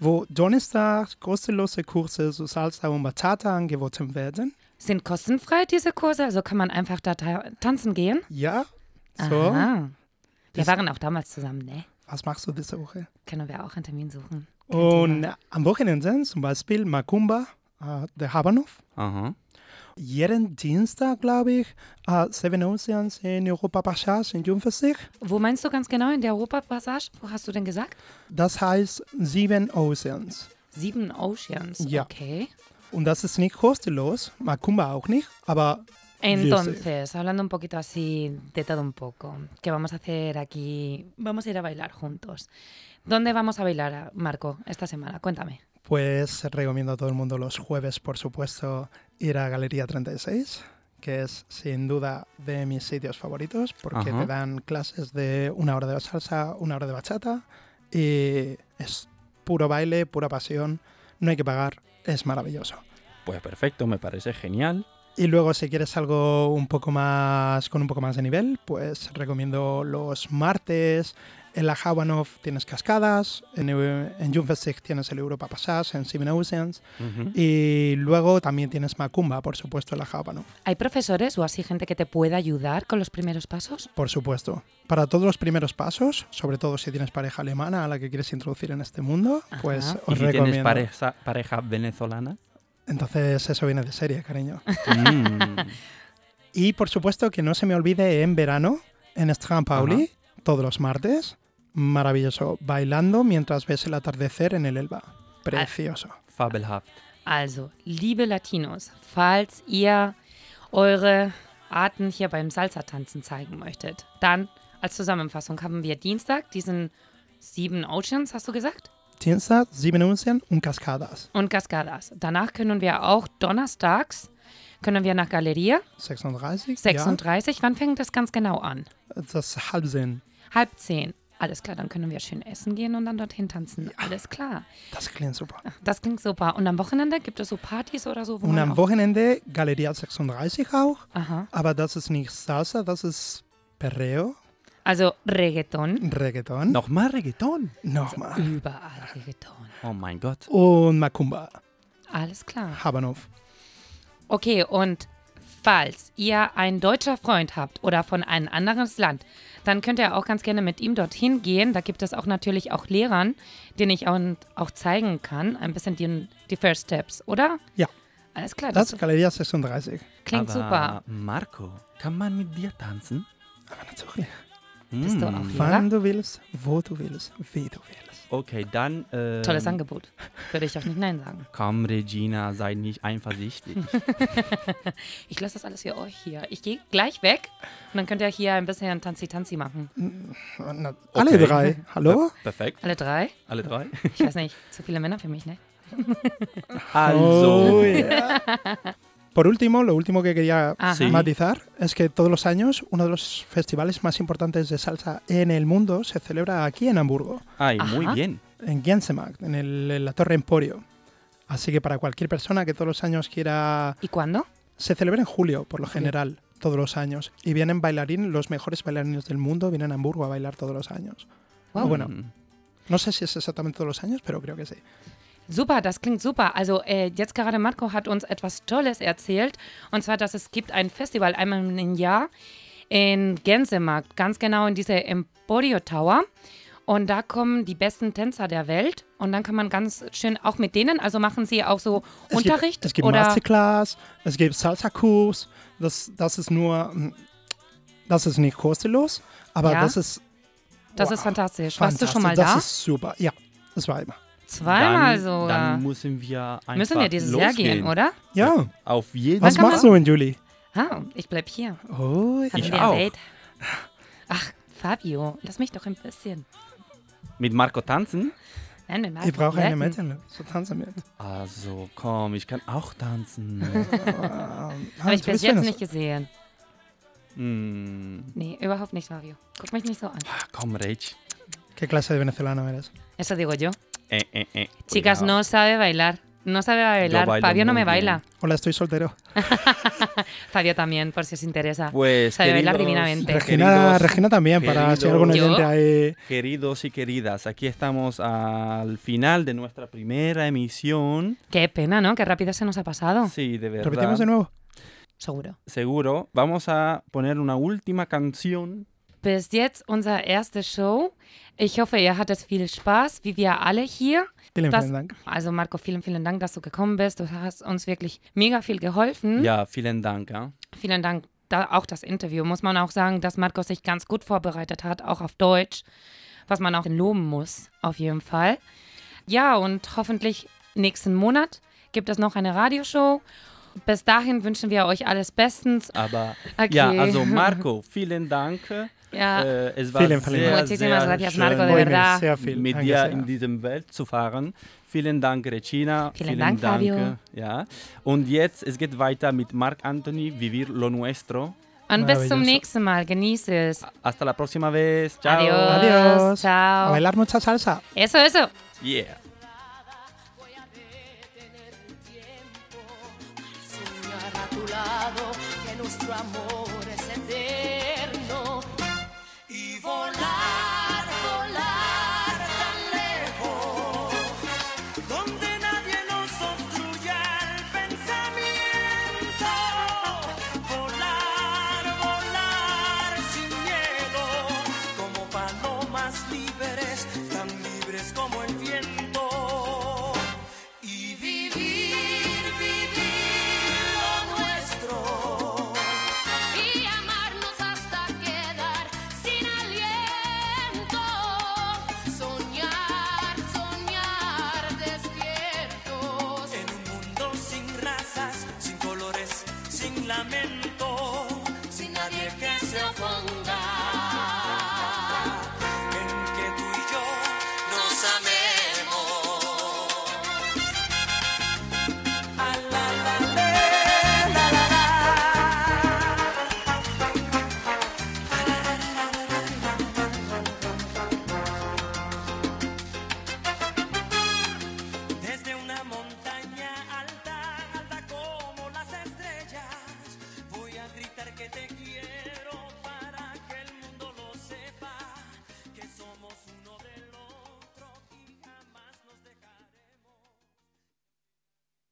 wo donnerstags kostenlose Kurse zu Salsa und Bachata angeboten werden. Sind kostenfrei diese Kurse? Also kann man einfach da ta tanzen gehen? Ja, so. Aha. Wir Das- waren auch damals zusammen, ne? Was machst du diese Woche? Können wir auch einen Termin suchen. Kein Und Thema. am Wochenende zum Beispiel Macumba, äh, der Habanov. Aha. Jeden Dienstag, glaube ich, äh, Seven Oceans in Europa Passage in Jungversich. Wo meinst du ganz genau? In der Europapassage? Wo hast du denn gesagt? Das heißt Seven Oceans. Sieben Oceans. Ja. Okay. Und das ist nicht kostenlos, Macumba auch nicht, aber Entonces, hablando un poquito así de todo un poco, ¿qué vamos a hacer aquí? Vamos a ir a bailar juntos. ¿Dónde vamos a bailar, Marco, esta semana? Cuéntame. Pues recomiendo a todo el mundo los jueves, por supuesto, ir a Galería 36, que es sin duda de mis sitios favoritos, porque Ajá. te dan clases de una hora de salsa, una hora de bachata, y es puro baile, pura pasión, no hay que pagar, es maravilloso. Pues perfecto, me parece genial. Y luego si quieres algo un poco más con un poco más de nivel, pues recomiendo los martes. En la Habanov tienes cascadas, en, en Jungfestig tienes el Europa Passage, en Seven Oceans. Y luego también tienes Macumba, por supuesto, en la Habanov. ¿Hay profesores o así gente que te pueda ayudar con los primeros pasos? Por supuesto. Para todos los primeros pasos, sobre todo si tienes pareja alemana a la que quieres introducir en este mundo, pues Ajá. ¿Y os si tienes pareja venezolana? Entonces eso viene de serie, cariño. Mm. Y por supuesto que no se me olvide en verano, en Strand Pauli, todos los martes. Maravilloso. Bailando mientras ves el atardecer en el Elba. Precioso. Fabelhaft. Also, liebe Latinos, falls ihr eure Arten hier beim Salsa-Tanzen zeigen möchtet, dann als Zusammenfassung haben wir Dienstag diesen sieben Oceans, hast du gesagt? Dienstag, Sieben Ocean und Cascadas. Und Cascadas. Danach können wir auch donnerstags, können wir nach Galeria 36. 36. Wann fängt das ganz genau an? Ja, das ist Halbsinn. Halb zehn. Alles klar, dann können wir schön essen gehen und dann dorthin tanzen. Alles klar. Das klingt super. Das klingt super. Und am Wochenende gibt es so Partys oder so? Wo Und am Wochenende Galeria 36 auch. Aha. Aber das ist nicht Salsa, das ist Perreo, Also Reggaeton. Reggaeton. Nochmal Reggaeton. Nochmal. Überall Reggaeton. Oh mein Gott. Und Macumba. Alles klar. Habanov. Okay, und falls ihr einen deutscher Freund habt oder von einem anderen Land, dann könnt ihr auch ganz gerne mit ihm dorthin gehen. Da gibt es auch natürlich auch Lehrern, denen ich auch, auch zeigen kann, ein bisschen die, die First Steps, oder? Ja. Alles klar, Das das, ist Galeria 36. klingt Aber super. Marco, kann man mit dir tanzen? Aber natürlich. Bist du auch Wann Lehrer? du willst, wo du willst, wie du willst. Okay, dann. Ähm, Tolles Angebot. Würde ich auch nicht Nein sagen. Komm, Regina, sei nicht eifersüchtig. Ich lasse das alles für euch hier. Ich gehe gleich weg und dann könnt ihr hier ein bisschen Tanzi-Tanzi machen. Na, Alle Okay. drei. Hallo? Perfekt. Alle drei? Alle drei. Ich weiß nicht, zu viele Männer für mich, ne? Also. Oh, yeah. Por último, lo último que quería Ajá. Matizar es que todos los años uno de los festivales más importantes de salsa en el mundo se celebra aquí en Hamburgo, Ay, muy bien. en Gänsemarkt, en, el- en la Torre Emporio. Así que para cualquier persona que todos los años quiera... ¿Y cuándo? Se celebra en julio, por lo general, todos los años. Y vienen bailarines, los mejores bailarines del mundo vienen a Hamburgo a bailar todos los años. Wow. bueno. Mm. No sé si es exactamente todos los años, pero creo que sí. Super, das klingt super. Also äh, jetzt gerade Marco hat uns etwas Tolles erzählt. Und zwar, dass es gibt ein Festival einmal im Jahr in Gänsemarkt, ganz genau in diese Emporio Tower. Und da kommen die besten Tänzer der Welt. Und dann kann man ganz schön auch mit denen, also machen sie auch so Es Unterricht Gibt, es gibt oder Masterclass, es gibt Salsa-Kurs. Das, das ist nur, mm, das ist nicht kostenlos, aber Ja? das ist das wow, ist fantastisch. Warst du schon mal Das da? ist super. Ja, das war immer. Zweimal dann, sogar. Dann müssen wir einfach Müssen wir dieses Jahr losgehen. gehen, oder? Ja, Auf jeden was kann man- machst du in Juli? Ah, ich bleib hier. Oh, Haben Ich auch. Date? Ach, Fabio, lass mich doch ein bisschen. Mit Marco tanzen? Nein, wir Ich brauche eine Mädchen. So tanzen mit. Also komm, ich kann auch tanzen. Ah, Habe ich bis jetzt nicht gesehen. Mm, Nee, überhaupt nicht, Mario. Guck mich nicht so an. komm, Rach. ¿Qué clase de venezolano eres? Eso digo yo. Eh, eh, eh, Chicas, no sabe bailar. No sabe bailar. Fabio no me baila. Hola, estoy soltero. Fabio también, por si os interesa. Pues Sabe bailar queridos- divinamente. Regina, queridos- Regina también, para si hay algún queridos- oyente ahí. Queridos y queridas, aquí estamos al final de nuestra primera emisión. Qué pena, ¿no? Qué rápido se nos ha pasado. Sí, de verdad. Repetimos de nuevo. Seguro. Seguro. Vamos a poner una última canción. Bis jetzt unsere erste Show. Ich hoffe, ihr hattet viel Spaß, wie wir alle hier. Vielen, Das, vielen Dank. also Marco, vielen, vielen Dank, dass du gekommen bist. Du hast uns wirklich mega viel geholfen. Ja, vielen Dank. ¿ah? Vielen Dank. Da, auch das Interview muss man auch sagen, dass Marco sich ganz gut vorbereitet hat, auch auf Deutsch, was man auch loben muss, auf jeden Fall. Ja, und hoffentlich nächsten Monat gibt es noch eine Radioshow. Bis dahin wünschen wir euch alles bestens. Aber Okay. ja, also Marco, vielen Dank. Ja, Äh, es war Vielen, vielen sehr, Dank. Sehr gracias, schön, Marco, de Freue mich verdad. sehr viel. mit Danke dir sehr. in diesem Welt zu fahren. Vielen Dank, Regina. Vielen Dank, Fabio. Ja. Und jetzt, es geht weiter mit Marc Anthony, Vivir lo Nuestro. und bis zum nächsten Mal. Genieße es. Hasta la próxima vez. Ciao. Adiós. Adiós. A Chao. bailar mucha salsa. Eso, eso. Yeah. Nuestro amor